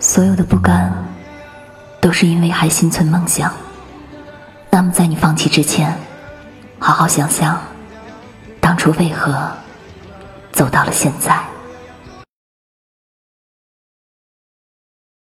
所有的不甘都是因为还心存梦想那么在你放弃之前好好想想当初为何走到了现在